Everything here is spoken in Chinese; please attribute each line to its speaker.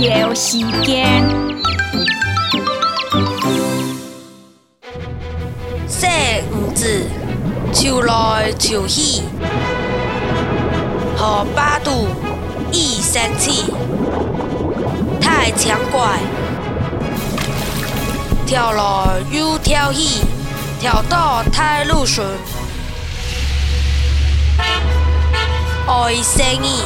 Speaker 1: 游时间。
Speaker 2: 说五字，秋来秋去，和八度一生气，太强怪，跳来又跳去，跳到太路顺，爱生意。